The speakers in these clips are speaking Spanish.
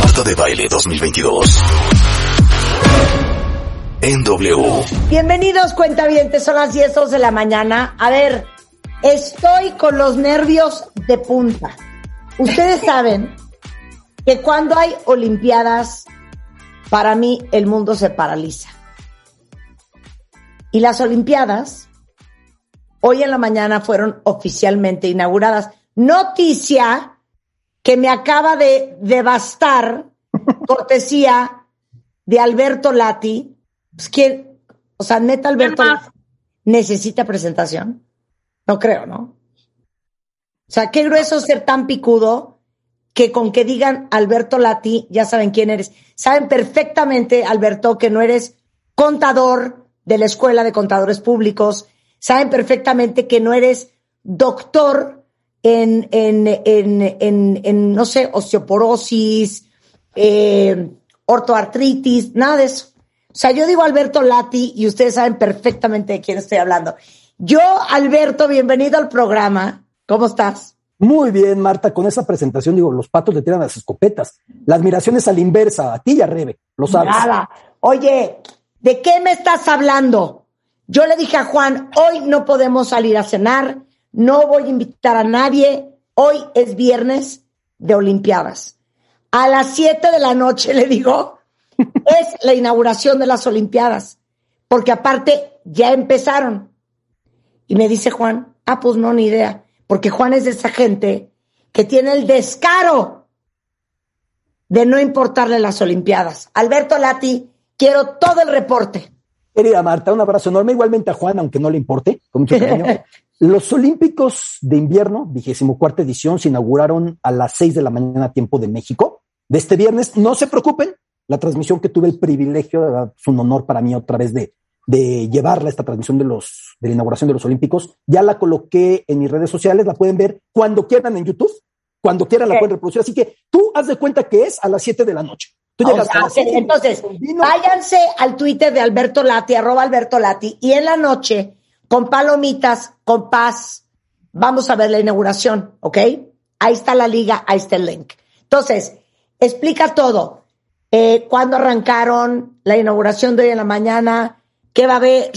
Marta de Baile 2022. En. Bienvenidos, cuentavientes. Son las 10 dos de la mañana. A ver, estoy con los nervios de punta. Ustedes saben que cuando hay Olimpiadas, para mí el mundo se paraliza. Y las Olimpiadas, hoy en la mañana fueron oficialmente inauguradas. Noticia que me acaba de devastar, cortesía de Alberto Lati. Pues, ¿quién? O sea, neta, Alberto Lati, necesita presentación. No creo, ¿no? O sea, qué grueso ser tan picudo que con que digan Alberto Lati, ya saben quién eres. Saben perfectamente, Alberto, que no eres contador de la Escuela de Contadores Públicos. Saben perfectamente que no eres doctor en, en, en, en, en no sé, osteoporosis, eh, ortoartritis, nada de eso. O sea, yo digo Alberto Lati y ustedes saben perfectamente de quién estoy hablando. Yo, Alberto, bienvenido al programa. ¿Cómo estás? Muy bien, Marta, con esa presentación, digo, los patos le tiran las escopetas. La admiración es a la inversa, a ti y a Rebe, lo sabes. Nada. Oye, ¿de qué me estás hablando? Yo le dije a Juan, hoy no podemos salir a cenar, no voy a invitar a nadie, hoy es viernes de Olimpiadas. A las 7 de la noche, le digo, es la inauguración de las Olimpiadas, porque aparte ya empezaron. Y me dice Juan, ah, pues no, ni idea, porque Juan es de esa gente que tiene el descaro de no importarle las Olimpiadas. Alberto Lati, quiero todo el reporte. Querida Marta, un abrazo enorme, igualmente a Juan, aunque no le importe, con mucho cariño. Los Olímpicos de Invierno, vigésimo cuarta edición, se inauguraron a las seis de la mañana, tiempo de México, de este viernes. No se preocupen, la transmisión que tuve el privilegio, es un honor para mí otra vez de, de llevarla, esta transmisión de los, de la inauguración de los Olímpicos. Ya la coloqué en mis redes sociales, la pueden ver cuando quieran en YouTube, cuando quieran la pueden reproducir. Así que tú haz de cuenta que es a las siete de la noche. Entonces, váyanse al Twitter de Alberto Lati, arroba Alberto Lati, y en la noche, con palomitas, con paz, vamos a ver la inauguración, ¿ok? Ahí está la liga, ahí está el link. Entonces, explica todo. Eh, ¿Cuándo arrancaron la inauguración de hoy en la mañana? ¿Qué va a haber?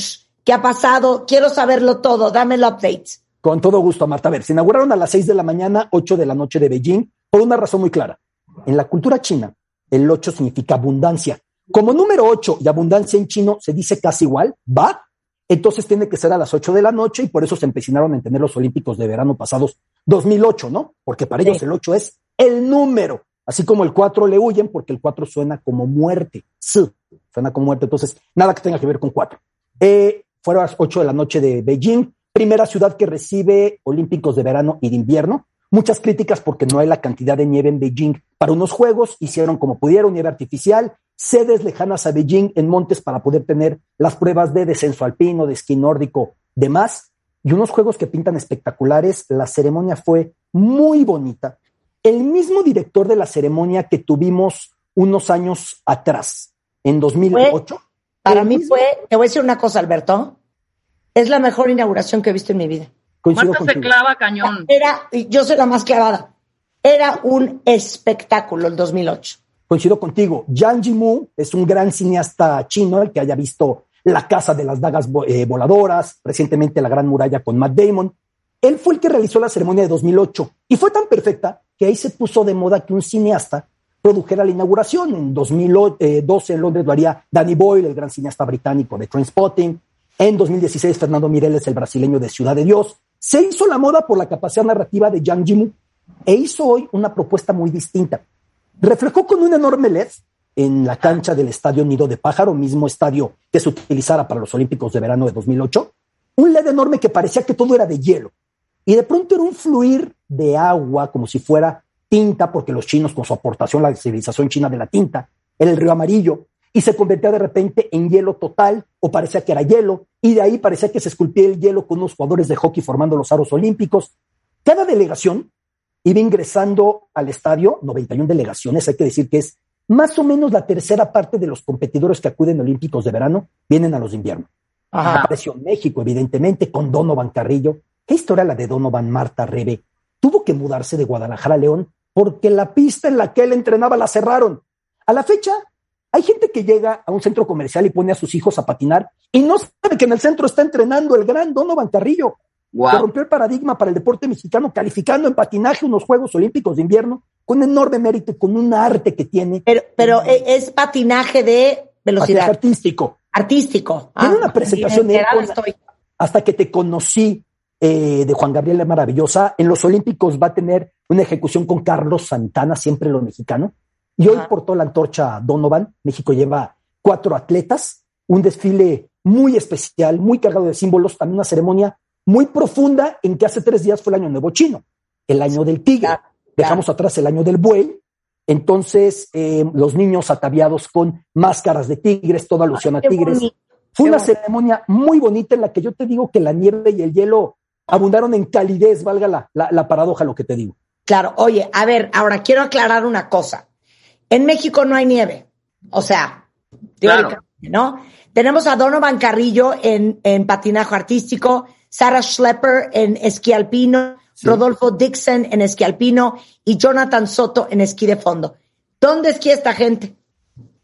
¿Qué ha pasado? Quiero saberlo todo. Dame el update. Con todo gusto, Marta. A ver, se inauguraron a las 6 de la mañana, 8 de la noche de Beijing, por una razón muy clara. En la cultura china, el 8 significa abundancia. Como número 8 y abundancia en chino se dice casi igual, va, entonces tiene que ser a las 8 de la noche y por eso se empecinaron en tener los Olímpicos de verano pasados 2008, ¿no? Porque para Sí. ellos el 8 es el número, así como el 4 le huyen porque el 4 suena como muerte, sí, suena como muerte, entonces nada que tenga que ver con 4. Eh, fueron a las 8 de la noche de Beijing, primera ciudad que recibe Olímpicos de verano y de invierno. Muchas críticas porque no hay la cantidad de nieve en Beijing para unos juegos, hicieron como pudieron, nieve artificial, sedes lejanas a Beijing en montes para poder tener las pruebas de descenso alpino, de esquí nórdico, demás, y unos juegos que pintan espectaculares. La ceremonia fue muy bonita. El mismo director de la ceremonia que tuvimos unos años atrás, en 2008. Para el mí mismo- fue, te voy a decir una cosa, Alberto, es la mejor inauguración que he visto en mi vida. Coincido Marta se contigo. clava cañón. Era, yo soy la más clavada, era un espectáculo el 2008. Coincido contigo. Yang Yimou es un gran cineasta chino, el que haya visto La Casa de las Dagas eh, Voladoras, recientemente La Gran Muralla con Matt Damon. Él fue el que realizó la ceremonia de 2008 y fue tan perfecta que ahí se puso de moda que un cineasta produjera la inauguración. En 2012 en Londres lo haría Danny Boyle, el gran cineasta británico de Trainspotting. En 2016 Fernando Mireles, el brasileño de Ciudad de Dios. Se hizo la moda por la capacidad narrativa de Yang Yimou e hizo hoy una propuesta muy distinta reflejó con un enorme LED en la cancha del Estadio Nido de Pájaro, mismo estadio que se utilizara para los Olímpicos de verano de 2008, un LED enorme que parecía que todo era de hielo. Y de pronto era un fluir de agua como si fuera tinta, porque los chinos con su aportación a la civilización china de la tinta, era el río amarillo, y se convertía de repente en hielo total, o parecía que era hielo, y de ahí parecía que se esculpía el hielo con unos jugadores de hockey formando los aros olímpicos. Cada delegación iba ingresando al estadio, 91 delegaciones, hay que decir que es más o menos la tercera parte de los competidores que acuden a Olímpicos de verano, vienen a los de invierno. Ajá. Apareció México, evidentemente, con Donovan Carrillo. ¿Qué historia la de Donovan Marta Rebe? Tuvo que mudarse de Guadalajara a León porque la pista en la que él entrenaba la cerraron. A la fecha, hay gente que llega a un centro comercial y pone a sus hijos a patinar y no sabe que en el centro está entrenando el gran Donovan Carrillo que Wow. rompió el paradigma para el deporte mexicano, calificando en patinaje unos Juegos Olímpicos de invierno con enorme mérito y con un arte que tiene, Pero, pero e- es patinaje de patinaje velocidad artístico. artístico. Tiene una presentación de estoy. Hasta que te conocí eh, de Juan Gabriel la Maravillosa, en los Olímpicos va a tener una ejecución con Carlos Santana, siempre lo mexicano, y hoy Ajá. portó la antorcha Donovan. México lleva cuatro atletas, un desfile muy especial, muy cargado de símbolos, también una ceremonia muy profunda en que hace tres días fue el año nuevo chino, el año del tigre. Claro, Dejamos atrás el año del buey. Entonces, eh, los niños ataviados con máscaras de tigres, toda alusión a tigres. bonito. Fue qué una bonito. ceremonia muy bonita en la que yo te digo que la nieve y el hielo abundaron en calidez, valga la, la, la paradoja lo que te digo. Claro, oye, a ver, ahora quiero aclarar una cosa. En México no hay nieve. O sea, teóricamente, ¿no? Tenemos a Donovan Carrillo en, en patinaje artístico, Sarah Schlepper en esquí alpino, Rodolfo Dixon en esquí alpino y Jonathan Soto en esquí de fondo. ¿Dónde esquía esta gente?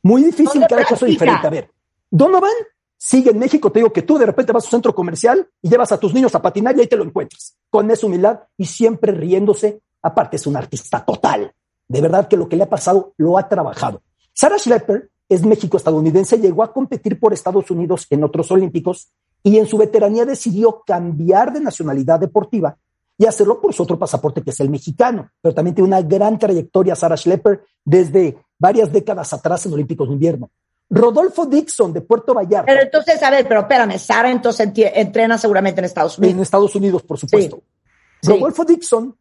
Muy difícil, ¿Dónde cada caso practica? diferente. A ver, Donovan sigue en México, te digo que tú de repente vas a un centro comercial y llevas a tus niños a patinar y ahí te lo encuentras, con esa humildad y siempre riéndose. Aparte es un artista total. De verdad que lo que le ha pasado lo ha trabajado. Sarah Schlepper es México-estadounidense, llegó a competir por Estados Unidos en otros Olímpicos y en su veteranía decidió cambiar de nacionalidad deportiva y hacerlo por su otro pasaporte que es el mexicano. Pero también tiene una gran trayectoria Sarah Schlepper desde varias décadas atrás en Olímpicos de invierno. Rodolfo Dixon de Puerto Vallarta, Pero entonces, a ver, pero espérame, Sara entonces entrena seguramente en Estados en Unidos. Estados Unidos, por supuesto. Sí. Rodolfo Dixon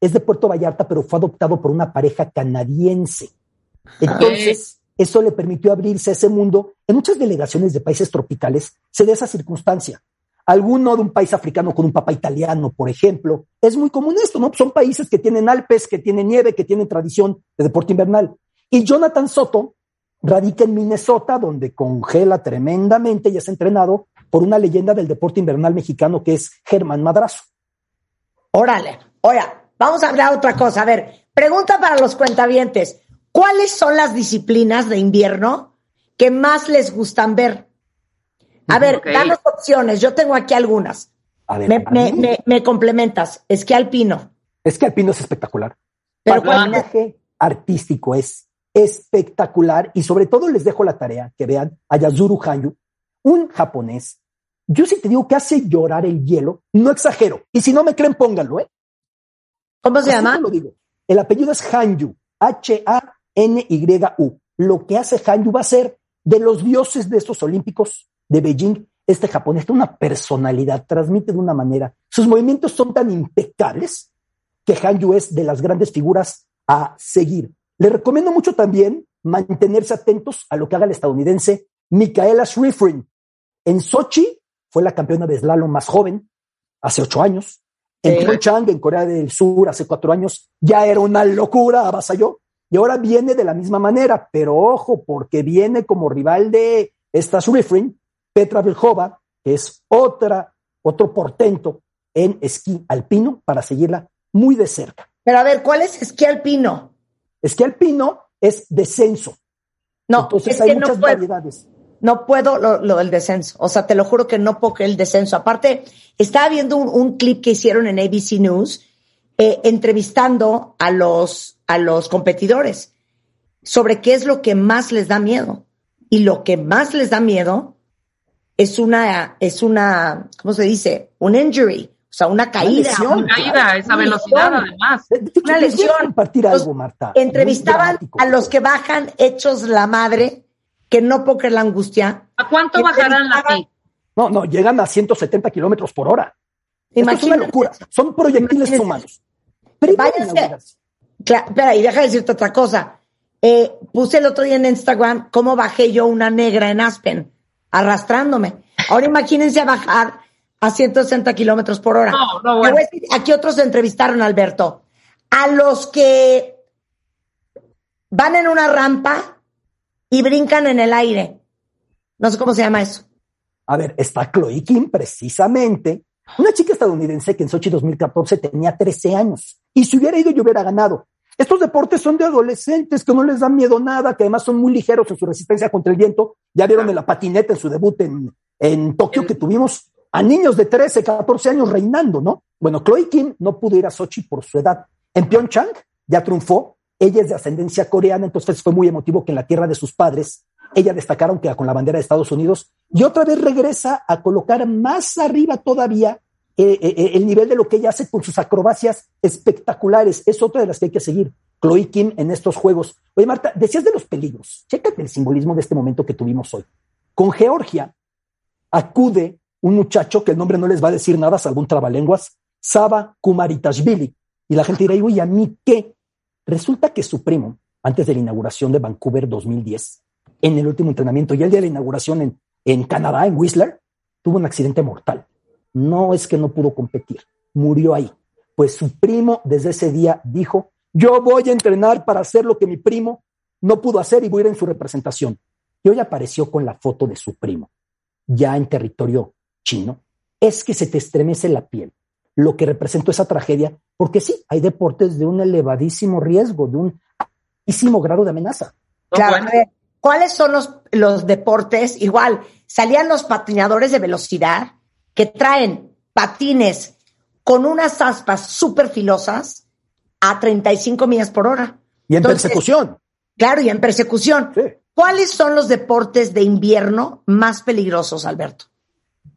es de Puerto Vallarta, pero fue adoptado por una pareja canadiense. Entonces, eso le permitió abrirse a ese mundo. En muchas delegaciones de países tropicales se da esa circunstancia. Alguno de un país africano con un papá italiano, por ejemplo, es muy común esto, ¿no? Son países que tienen Alpes, que tienen nieve, que tienen tradición de deporte invernal. Y Jonathan Soto radica en Minnesota, donde congela tremendamente y es entrenado por una leyenda del deporte invernal mexicano que es Germán Madrazo. Órale, oiga, vamos a hablar otra cosa. A ver, pregunta para los cuentavientes. ¿Cuáles son las disciplinas de invierno que más les gustan ver? A ver, danos opciones. Yo tengo aquí algunas. A ver, Me, para me- mí, me- me complementas. Esquí alpino. es que Alpino es espectacular. Pero patinaje artístico es espectacular y sobre todo les dejo la tarea que vean a Yazuru Hanyu, un japonés. Yo sí te digo que hace llorar el hielo, no exagero. Y si no me creen, pónganlo, ¿eh? ¿Cómo se Así llama? lo digo. El apellido es Hanyu, H-A-N-Y-U. Lo que hace Hanyu va a ser de los dioses de estos olímpicos de Beijing. Este japonés tiene una personalidad, transmite de una manera. Sus movimientos son tan impecables que Hanyu es de las grandes figuras a seguir. Le recomiendo mucho también mantenerse atentos a lo que haga el estadounidense Micaela Schifrin. En Sochi fue la campeona de slalom más joven, hace ocho años. En Sí. Pyeongchang, en Corea del Sur, hace cuatro años, ya era una locura, avasalló. Y ahora viene de la misma manera, pero ojo, porque viene como rival de esta Schifrin, Petra Vlhova, que es otra, otro portento en esquí alpino para seguirla muy de cerca. Pero a ver, ¿cuál es esquí alpino? Esquí alpino es descenso. No, Entonces es hay que muchas no variedades. No puedo lo, lo del descenso. O sea, te lo juro que no puedo el descenso. Aparte, estaba viendo un, un clip que hicieron en ABC News eh, entrevistando a los, a los competidores sobre qué es lo que más les da miedo. Y lo que más les da miedo es una, es una, ¿cómo se dice? Un injury, o sea, una caída. lesión. una- Caída, esa una velocidad lesión. además. Una lesión. compartir algo, Marta. Entrevistaban a los que bajan hechos la madre, que no puedo creer la angustia. ¿A cuánto bajarán así? No, no, llegan a 170 kilómetros por hora. Esto es una locura. Son proyectiles humanos. Primera Váyanse. inauguración. Cla- espera, y deja de decirte otra cosa. Eh, puse el otro día en Instagram cómo bajé yo una negra en Aspen, arrastrándome. Ahora imagínense a bajar a 160 kilómetros por hora. No, no, bueno. aquí otros se entrevistaron, Alberto. A los que van en una rampa y brincan en el aire. No sé cómo se llama eso. A ver, está Chloe Kim, precisamente, una chica estadounidense que en Sochi 2014 tenía 13 años. Y si hubiera ido, yo hubiera ganado. Estos deportes son de adolescentes que no les da miedo nada, que además son muy ligeros en su resistencia contra el viento. Ya vieron en la patineta en su debut en, en Tokio que tuvimos a niños de 13, 14 años reinando, ¿no? Bueno, Chloe Kim no pudo ir a Sochi por su edad. En Pyeongchang ya triunfó. Ella es de ascendencia coreana, entonces fue muy emotivo que en la tierra de sus padres ella destacaron que con la bandera de Estados Unidos y otra vez regresa a colocar más arriba todavía eh, eh, el nivel de lo que ella hace con sus acrobacias espectaculares. Es otra de las que hay que seguir. Chloe Kim en estos juegos. Oye, Marta, decías de los peligros. Chécate el simbolismo de este momento que tuvimos hoy. Con Georgia acude un muchacho que el nombre no les va a decir nada, salvo un trabalenguas, Saba Kumaritashvili. Y la gente dirá, uy, ¿a mí qué? Resulta que su primo, antes de la inauguración de Vancouver 2010, en el último entrenamiento y el día de la inauguración en, en Canadá, en Whistler, tuvo un accidente mortal. No es que no pudo competir, murió ahí. Pues su primo desde ese día dijo, yo voy a entrenar para hacer lo que mi primo no pudo hacer y voy a ir en su representación. Y hoy apareció con la foto de su primo, ya en territorio chino. Es que se te estremece la piel lo que representó esa tragedia, porque sí, hay deportes de un elevadísimo riesgo, de un altísimo grado de amenaza. Claro, a ver, ¿cuáles son los, los deportes? Igual, salían los patinadores de velocidad que traen patines con unas aspas súper filosas a 35 millas por hora. Y en Entonces, persecución. Claro, y en persecución. Sí. ¿Cuáles son los deportes de invierno más peligrosos, Alberto?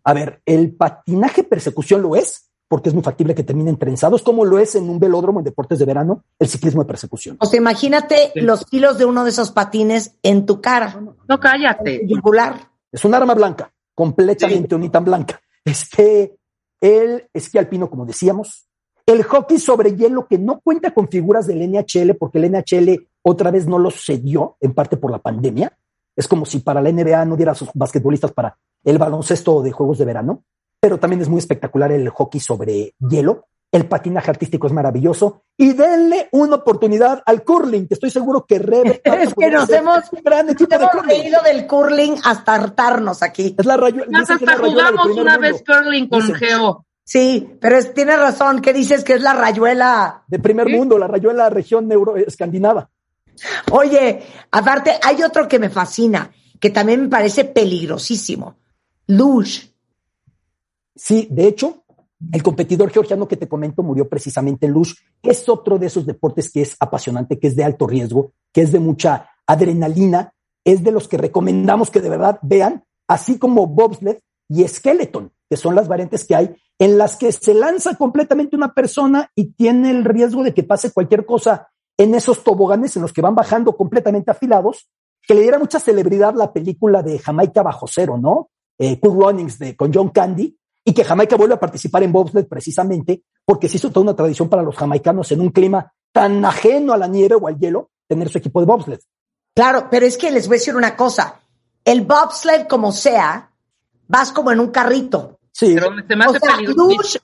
A ver, el patinaje persecución lo es, porque es muy factible que terminen trenzados, como lo es en un velódromo en deportes de verano, el ciclismo de persecución. O sea, imagínate los kilos de uno de esos patines en tu cara, No, cállate. Es un arma blanca, completamente unita blanca. Este, el esquí alpino, como decíamos, el hockey sobre hielo que no cuenta con figuras del NHL, porque el NHL otra vez no lo cedió, en parte por la pandemia. Es como si para la NBA no diera a sus basquetbolistas para el baloncesto de juegos de verano, pero también es muy espectacular el hockey sobre hielo. El patinaje artístico es maravilloso y denle una oportunidad al curling, que estoy seguro que Rebe Es que nos hemos, un gran equipo de hemos curling. reído del curling hasta hartarnos aquí. Es la rayo- que es hasta la jugamos una mundo. vez curling con Dicen. Geo. Sí, pero es- tienes razón. ¿Qué dices que es la rayuela? de primer ¿Sí? mundo, la rayuela región euro escandinava. Oye, aparte, hay otro que me fascina, que también me parece peligrosísimo. Luge. Sí, de hecho, el competidor georgiano que te comento murió precisamente en Lush, que es otro de esos deportes que es apasionante, que es de alto riesgo, que es de mucha adrenalina, es de los que recomendamos que de verdad vean, así como bobsled y skeleton, que son las variantes que hay en las que se lanza completamente una persona y tiene el riesgo de que pase cualquier cosa en esos toboganes en los que van bajando completamente afilados, que le diera mucha celebridad la película de Jamaica bajo cero, ¿no? Eh, Cool Runnings de, con John Candy, y que Jamaica vuelve a participar en bobsled precisamente porque se hizo toda una tradición para los jamaicanos en un clima tan ajeno a la nieve o al hielo, tener su equipo de bobsled. Claro, pero es que les voy a decir una cosa. El bobsled, como sea, vas como en un carrito. Sí, Pero se me O sea,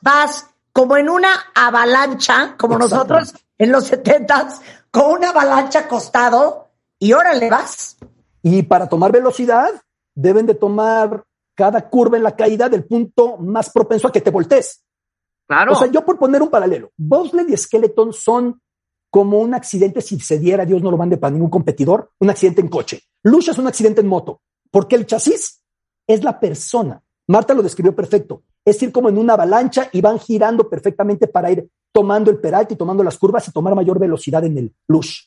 vas como en una avalancha, como Exacto. nosotros en los setentas, con una avalancha acostado, y órale vas. y para tomar velocidad deben de tomar cada curva en la caída del punto más propenso a que te voltees. Claro. O sea, yo por poner un paralelo, bobsled y skeleton son como un accidente si se diera, Dios no lo mande para ningún competidor, un accidente en coche. Lucha es un accidente en moto, porque el chasis es la persona. Marta lo describió perfecto. Es ir como en una avalancha y van girando perfectamente para ir tomando el peralte y tomando las curvas y tomar mayor velocidad en el lush.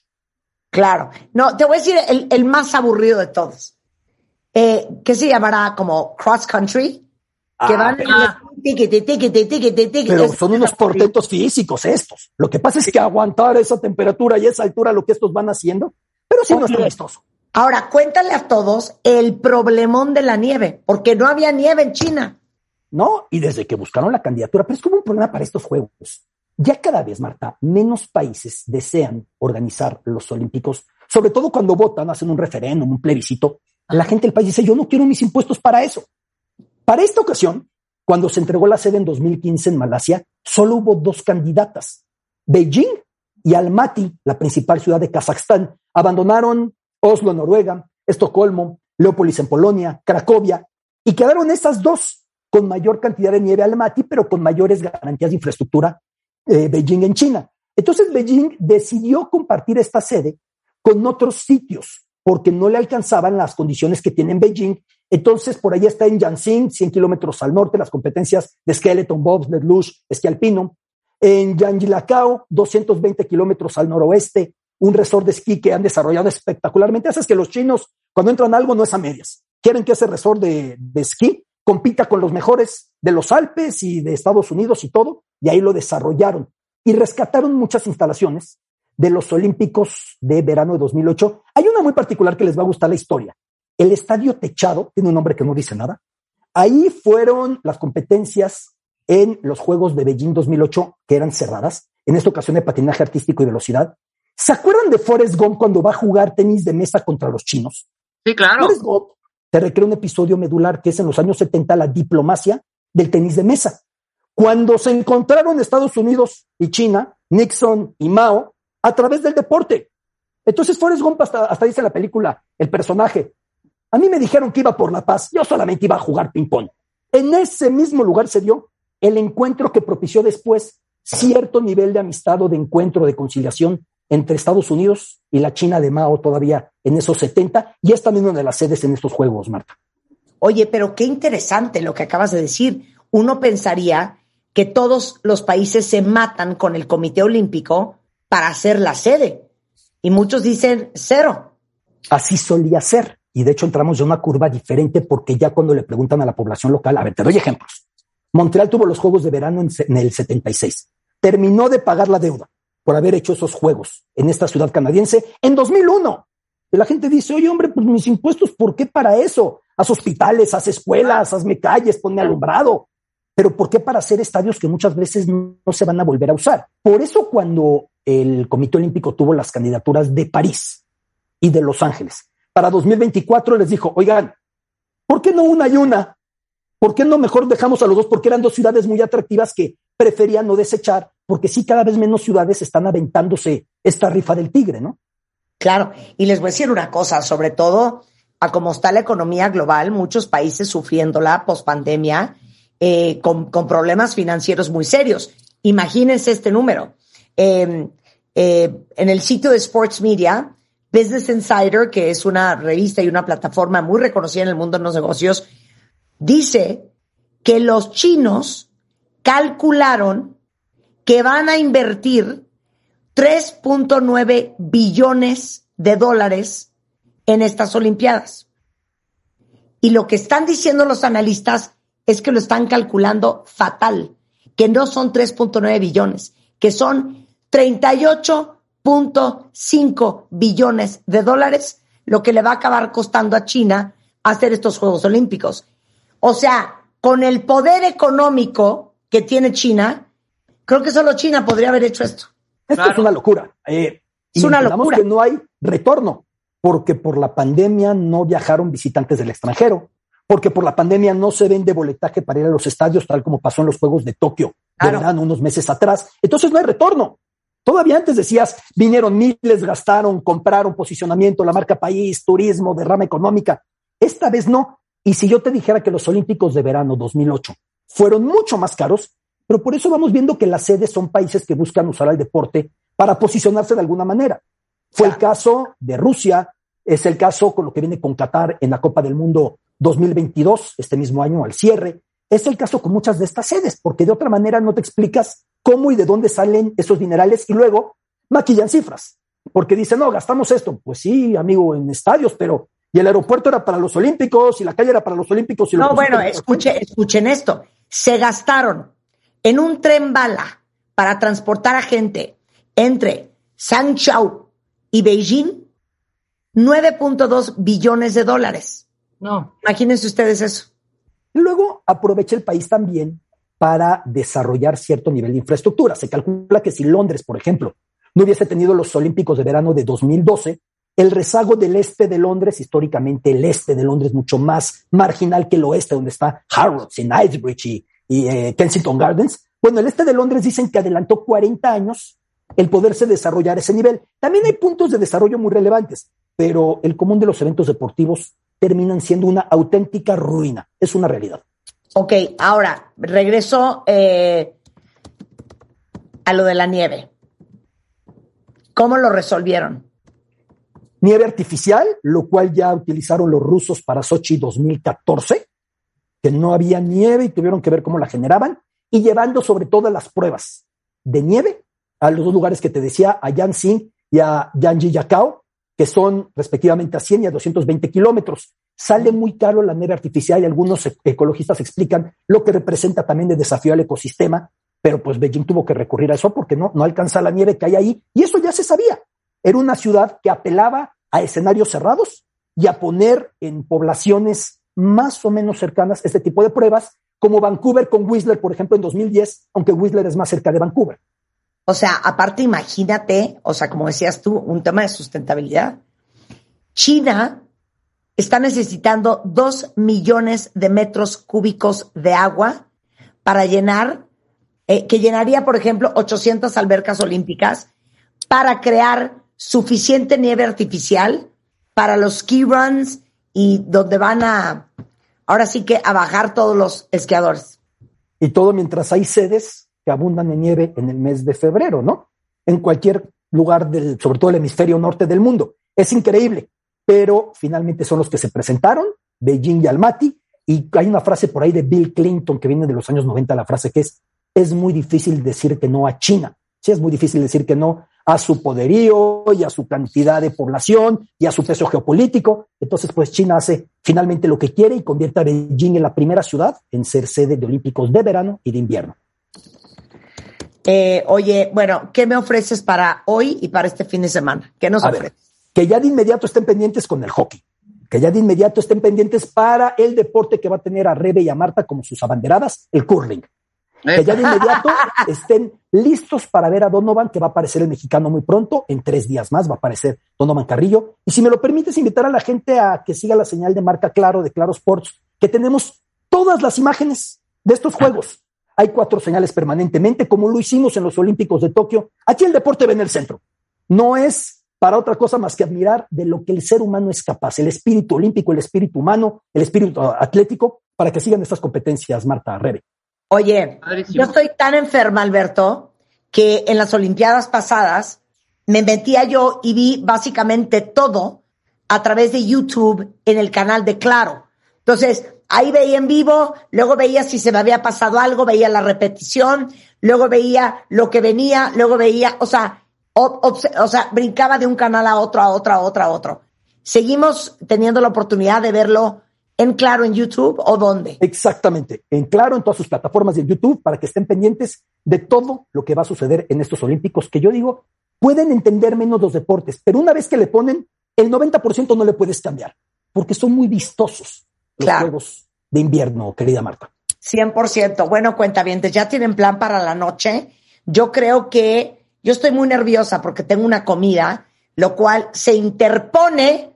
Claro. No, te voy a decir el, el más aburrido de todos. Eh, ¿Qué se llamará como cross country? Que Ah, van tiquete. Pero son unos portentos físicos estos. Lo que pasa es que aguantar esa temperatura y esa altura lo que estos van haciendo, pero sí no está Oye. vistoso. Ahora, cuéntale a todos el problemón de la nieve, porque no había nieve en China. ¿no? Y desde que buscaron la candidatura, pero es como un problema para estos Juegos. Ya cada vez, Marta, menos países desean organizar los Olímpicos, sobre todo cuando votan, hacen un referéndum, un plebiscito. La gente del país dice, yo no quiero mis impuestos para eso. Para esta ocasión, cuando se entregó la sede en 2015 en Malasia, solo hubo dos candidatas, Beijing y Almaty, la principal ciudad de Kazajstán. Abandonaron Oslo, Noruega, Estocolmo, Leópolis en Polonia, Cracovia, y quedaron estas dos con mayor cantidad de nieve Almaty, pero con mayores garantías de infraestructura eh, Beijing en China. Entonces Beijing decidió compartir esta sede con otros sitios porque no le alcanzaban las condiciones que tiene en Beijing. Entonces por ahí está en Yanxing, 100 kilómetros al norte, las competencias de skeleton, bobsled, luge, esquí alpino. En Yanjilacao, 220 kilómetros al noroeste, un resort de esquí que han desarrollado espectacularmente. Haces que los chinos, cuando entran algo, no es a medias. Quieren que ese resort de, de esquí compita con los mejores de los Alpes y de Estados Unidos y todo, y ahí lo desarrollaron. Y rescataron muchas instalaciones de los Olímpicos de verano de 2008. Hay una muy particular que les va a gustar la historia. El estadio techado, tiene un nombre que no dice nada. Ahí fueron las competencias en los Juegos de Beijing 2008, que eran cerradas, en esta ocasión de patinaje artístico y velocidad. ¿Se acuerdan de Forrest Gump cuando va a jugar tenis de mesa contra los chinos? Sí, claro. Forrest Gump te recrea un episodio medular que es en los años 70 la diplomacia del tenis de mesa. Cuando se encontraron Estados Unidos y China, Nixon y Mao, a través del deporte. Entonces Forrest Gump hasta, hasta dice en la película, el personaje, a mí me dijeron que iba por la paz, yo solamente iba a jugar ping-pong. En ese mismo lugar se dio el encuentro que propició después cierto nivel de amistad o de encuentro, de conciliación entre Estados Unidos y la China de Mao todavía en esos 70 y es también una de las sedes en estos Juegos, Marta. Oye, pero qué interesante lo que acabas de decir. Uno pensaría que todos los países se matan con el Comité Olímpico para hacer la sede. Y muchos dicen cero. Así solía ser. Y de hecho entramos en una curva diferente porque ya cuando le preguntan a la población local, a ver, te doy ejemplos. Montreal tuvo los Juegos de Verano en, en el 76. Terminó de pagar la deuda por haber hecho esos Juegos en esta ciudad canadiense en 2001. Y la gente dice, oye, hombre, pues mis impuestos, ¿por qué para eso? Haz hospitales, haz escuelas, hazme calles, ponme alumbrado. Pero ¿por qué para hacer estadios que muchas veces no, se van a volver a usar? Por eso cuando el Comité Olímpico tuvo las candidaturas de París y de Los Ángeles, para 2024 les dijo, oigan, ¿por qué no una y una? ¿Por qué no mejor dejamos a los dos? Porque eran dos ciudades muy atractivas que preferían no desechar, porque sí cada vez menos ciudades están aventándose esta rifa del tigre, ¿no? Claro, y les voy a decir una cosa, sobre todo a cómo está la economía global, muchos países sufriéndola pospandemia, eh, con, problemas financieros muy serios. Imagínense este número. Eh, eh, en el sitio de Sports Media, Business Insider, que es una revista y una plataforma muy reconocida en el mundo de los negocios, dice que los chinos calcularon que van a invertir 3.9 billones de dólares en estas Olimpiadas. Y lo que están diciendo los analistas es que lo están calculando fatal, que no son 3.9 billones, que son 38.5 billones de dólares, lo que le va a acabar costando a China hacer estos Juegos Olímpicos. O sea, con el poder económico que tiene China, creo que solo China podría haber hecho esto. Esto Claro. es una locura. Eh, Es una locura. que no hay retorno, porque por la pandemia no viajaron visitantes del extranjero, porque por la pandemia no se vende boletaje para ir a los estadios, tal como pasó en los Juegos de Tokio Claro. de verano unos meses atrás. Entonces no hay retorno. Todavía antes decías, vinieron miles, gastaron, compraron posicionamiento, la marca país, turismo, derrama económica. Esta vez no. Y si yo te dijera que los Olímpicos de verano 2008 fueron mucho más caros, Pero por eso vamos viendo que las sedes son países que buscan usar al deporte para posicionarse de alguna manera. Fue el caso de Rusia, es el caso con lo que viene con Qatar en la Copa del Mundo 2022, este mismo año al cierre. Es el caso con muchas de estas sedes, porque de otra manera no te explicas cómo y de dónde salen esos dinerales y luego maquillan cifras. Porque dicen, no, gastamos esto. Pues sí, amigo, en estadios, pero y el aeropuerto era para los Olímpicos y la calle era para los Olímpicos. Y no, bueno, escuche, escuchen esto. Se gastaron en un tren bala para transportar a gente entre Chau y Beijing 9.2 billones de dólares. No. Imagínense ustedes eso. Luego aprovecha el país también para desarrollar cierto nivel de infraestructura. Se calcula que si Londres, por ejemplo, no hubiese tenido los Olímpicos de verano de 2012, el rezago del este de Londres, históricamente el este de Londres mucho más marginal que el oeste, donde está Harrods y Knightsbridge y, y eh, Kensington Gardens. Bueno, el este de Londres dicen que adelantó 40 años el poderse desarrollar ese nivel. También hay puntos de desarrollo muy relevantes, pero el común de los eventos deportivos terminan siendo una auténtica ruina. Es una realidad. Ok, ahora regreso eh, a lo de la nieve. ¿Cómo lo resolvieron? Nieve artificial, lo cual ya utilizaron los rusos para Sochi 2014, que no había nieve y tuvieron que ver cómo la generaban, y llevando sobre todo las pruebas de nieve a los dos lugares que te decía, a Yanxing y a Yanji-Yakao, que son respectivamente a 100 y a 220 kilómetros. Sale muy caro la nieve artificial y algunos e-, ecologistas explican lo que representa también de desafío al ecosistema, pero pues Beijing tuvo que recurrir a eso porque no, no alcanza la nieve que hay ahí y eso ya se sabía. Era una ciudad que apelaba a escenarios cerrados y a poner en poblaciones más o menos cercanas este tipo de pruebas, como Vancouver con Whistler, por ejemplo, en 2010, aunque Whistler es más cerca de Vancouver. O sea, aparte imagínate, o sea, como decías tú, un tema de sustentabilidad. China está necesitando dos millones de metros cúbicos de agua para llenar, eh, que llenaría, por ejemplo, 800 albercas olímpicas para crear suficiente nieve artificial para los ski runs y donde van a, ahora sí que a bajar todos los esquiadores. Y todo mientras hay sedes abundan en nieve en el mes de febrero, ¿no? En cualquier lugar del, sobre todo el hemisferio norte del mundo. Es increíble, pero finalmente son los que se presentaron, Beijing y Almaty, y hay una frase por ahí de Bill Clinton que viene de los años 90, la frase que es, es muy difícil decir que no a China. Sí, es muy difícil decir que no a su poderío y a su cantidad de población y a su peso geopolítico. Entonces, pues China hace finalmente lo que quiere y convierte a Beijing en la primera ciudad en ser sede de Olímpicos de verano y de invierno. Eh, oye, bueno, ¿qué me ofreces para hoy y para este fin de semana? ¿Qué nos ofreces? que ya de inmediato estén pendientes con el hockey, que ya de inmediato estén pendientes para el deporte que va a tener a Rebe y a Marta como sus abanderadas, el curling. Que ya de inmediato estén listos para ver a Donovan, que va a aparecer el mexicano muy pronto, en tres días más va a aparecer Donovan Carrillo. Y si me lo permites, invitar a la gente a que siga la señal de marca Claro, de Claro Sports, que tenemos todas las imágenes de estos juegos hay cuatro señales permanentemente, como lo hicimos en los Olímpicos de Tokio. Aquí el deporte ve en el centro. No es para otra cosa más que admirar de lo que el ser humano es capaz, el espíritu olímpico, el espíritu humano, el espíritu atlético, para que sigan estas competencias, Marta Rebe. Oye, yo estoy tan enferma, Alberto, que en las Olimpiadas pasadas me metía yo y vi básicamente todo a través de YouTube en el canal de Claro. Entonces, Ahí veía en vivo, luego veía si se me había pasado algo, veía la repetición, luego veía lo que venía, luego veía, o sea, o, sea, brincaba de un canal a otro, a otro, a otro, a otro. Seguimos teniendo la oportunidad de verlo en Claro en YouTube o dónde? Exactamente, en Claro, en todas sus plataformas de YouTube, para que estén pendientes de todo lo que va a suceder en estos Olímpicos, que yo digo, pueden entender menos los deportes, pero una vez que le ponen, el 90% no le puedes cambiar, porque son muy vistosos los Juegos de Invierno, querida Marta. 100%. Bueno, cuenta bien, ya tienen plan para la noche. Yo creo que yo estoy muy nerviosa porque tengo una comida, lo cual se interpone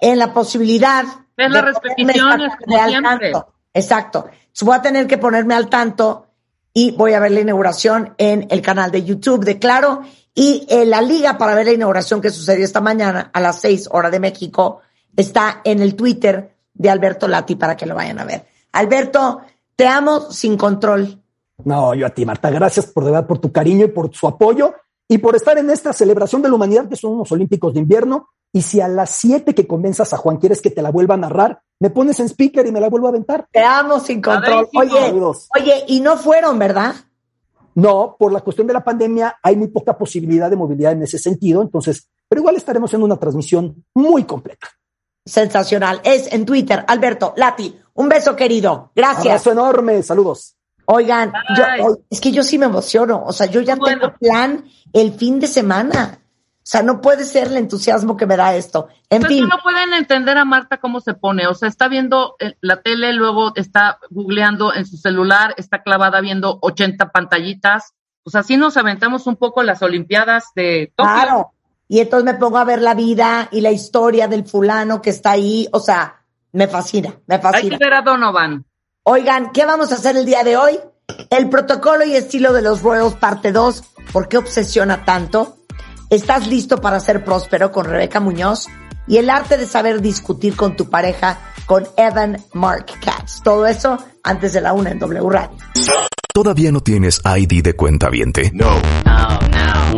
en la posibilidad de las repeticiones al tanto. Exacto. voy a tener que ponerme al tanto y voy a ver la inauguración en el canal de YouTube de Claro y en la liga para ver la inauguración que sucedió esta mañana a las 6 horas de México está en el Twitter de Alberto Lati para que lo vayan a ver. Alberto, te amo sin control. No, yo a ti, Marta, gracias por, de verdad, por tu cariño y por su apoyo y por estar en esta celebración de la humanidad que son unos Olímpicos de invierno. Y si a las siete que convenzas a Juan quieres que te la vuelva a narrar, me pones en speaker y me la vuelvo a aventar. Te amo sin control. Oye, oye, y no fueron, ¿verdad? No, por la cuestión de la pandemia hay muy poca posibilidad de movilidad en ese sentido, entonces, pero igual estaremos en una transmisión muy completa. Sensacional. Es en Twitter, Alberto Lati. Un beso querido. Gracias. Un beso enorme. Saludos. Oigan, yo, es que yo sí me emociono. O sea, yo ya tengo plan el fin de semana. O sea, no puede ser el entusiasmo que me da esto. En fin. no pueden entender a Marta cómo se pone. O sea, está viendo eh, la tele, luego está googleando en su celular, está clavada viendo 80 pantallitas. Pues así nos aventamos un poco las Olimpiadas de Tokio. Claro. Y entonces me pongo a ver la vida y la historia del fulano que está ahí. O sea, me fascina, me fascina. Hay que ver a Donovan. Oigan, ¿qué vamos a hacer el día de hoy? El protocolo y estilo de los Royals, parte 2. ¿Por qué obsesiona tanto? ¿Estás listo para ser próspero con Rebeca Muñoz? Y el arte de saber discutir con tu pareja con Evan Mark Katz. Todo eso antes de la una en W Radio. ¿Todavía no tienes ID de cuenta viente? No. No, no, no.